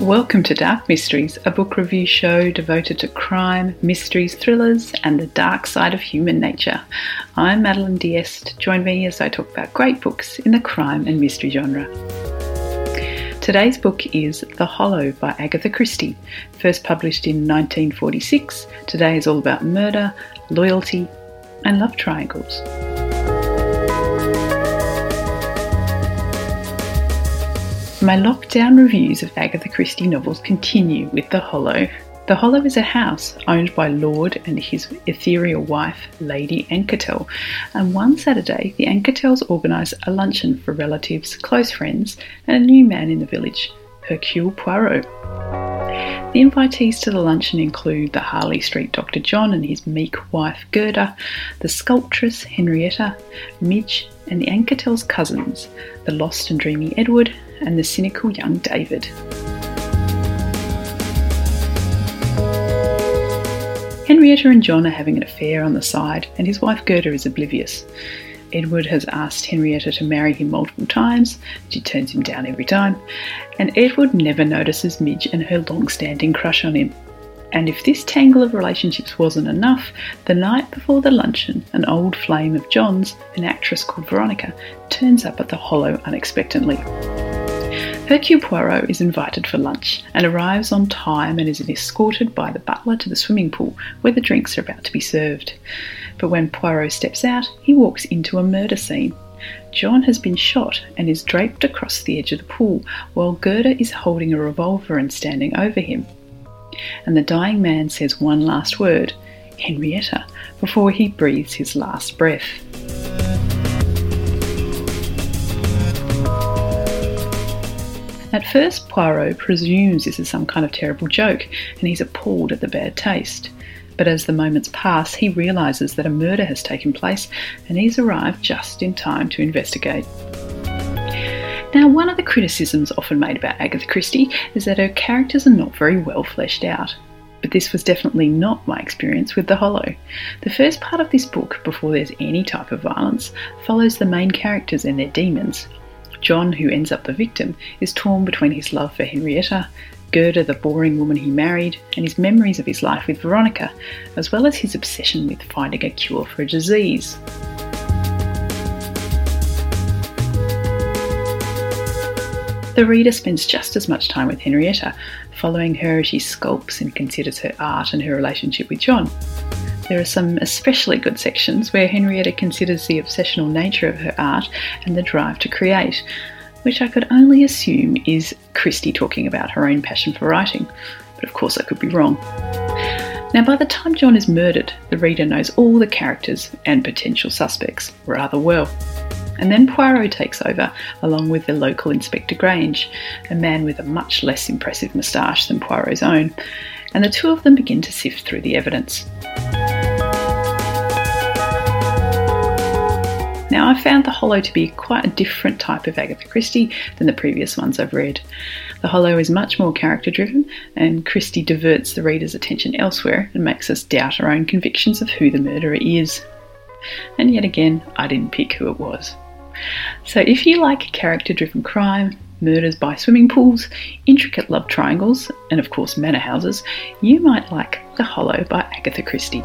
Welcome to Dark Mysteries, a book review show devoted to crime, mysteries, thrillers, and the dark side of human nature. I'm Madeline Diest. Join me as I talk about great books in the crime and mystery genre. Today's book is The Hollow by Agatha Christie, first published in 1946. Today is all about murder, loyalty, and love triangles. My lockdown reviews of Agatha Christie novels continue with The Hollow. The Hollow is a house owned by Lord and his ethereal wife, Lady Angkatell, and one Saturday the Angkatells organise a luncheon for relatives, close friends, and a new man in the village, Hercule Poirot. The invitees to the luncheon include the Harley Street Dr. John and his meek wife Gerda, the sculptress Henrietta, Midge, and the Angkatells' cousins, the lost and dreamy Edward and the cynical young David. Henrietta and John are having an affair on the side, and his wife Gerda is oblivious. Edward has asked Henrietta to marry him multiple times, she turns him down every time, and Edward never notices Midge and her long standing crush on him. And if this tangle of relationships wasn't enough, the night before the luncheon, an old flame of John's, an actress called Veronica, turns up at the Hollow unexpectedly. Hercule Poirot is invited for lunch and arrives on time and is escorted by the butler to the swimming pool where the drinks are about to be served. But when Poirot steps out, he walks into a murder scene. John has been shot and is draped across the edge of the pool, while Gerda is holding a revolver and standing over him. And the dying man says one last word, Henrietta, before he breathes his last breath. At first, Poirot presumes this is some kind of terrible joke, and he's appalled at the bad taste. But as the moments pass, he realises that a murder has taken place, and he's arrived just in time to investigate. Now, one of the criticisms often made about Agatha Christie is that her characters are not very well fleshed out. But this was definitely not my experience with The Hollow. The first part of this book, before there's any type of violence, follows the main characters and their demons, John, who ends up the victim, is torn between his love for Henrietta, Gerda, the boring woman he married, and his memories of his life with Veronica, as well as his obsession with finding a cure for a disease. The reader spends just as much time with Henrietta, following her as she sculpts and considers her art and her relationship with John. There are some especially good sections where Henrietta considers the obsessional nature of her art and the drive to create, which I could only assume is Christie talking about her own passion for writing, but of course I could be wrong. Now, by the time John is murdered, the reader knows all the characters and potential suspects rather well. And then Poirot takes over, along with the local Inspector Grange, a man with a much less impressive moustache than Poirot's own, and the two of them begin to sift through the evidence. I found The Hollow to be quite a different type of Agatha Christie than the previous ones I've read. The Hollow is much more character driven, and Christie diverts the reader's attention elsewhere and makes us doubt our own convictions of who the murderer is. And yet again, I didn't pick who it was. So, if you like character driven crime, murders by swimming pools, intricate love triangles, and of course manor houses, you might like The Hollow by Agatha Christie.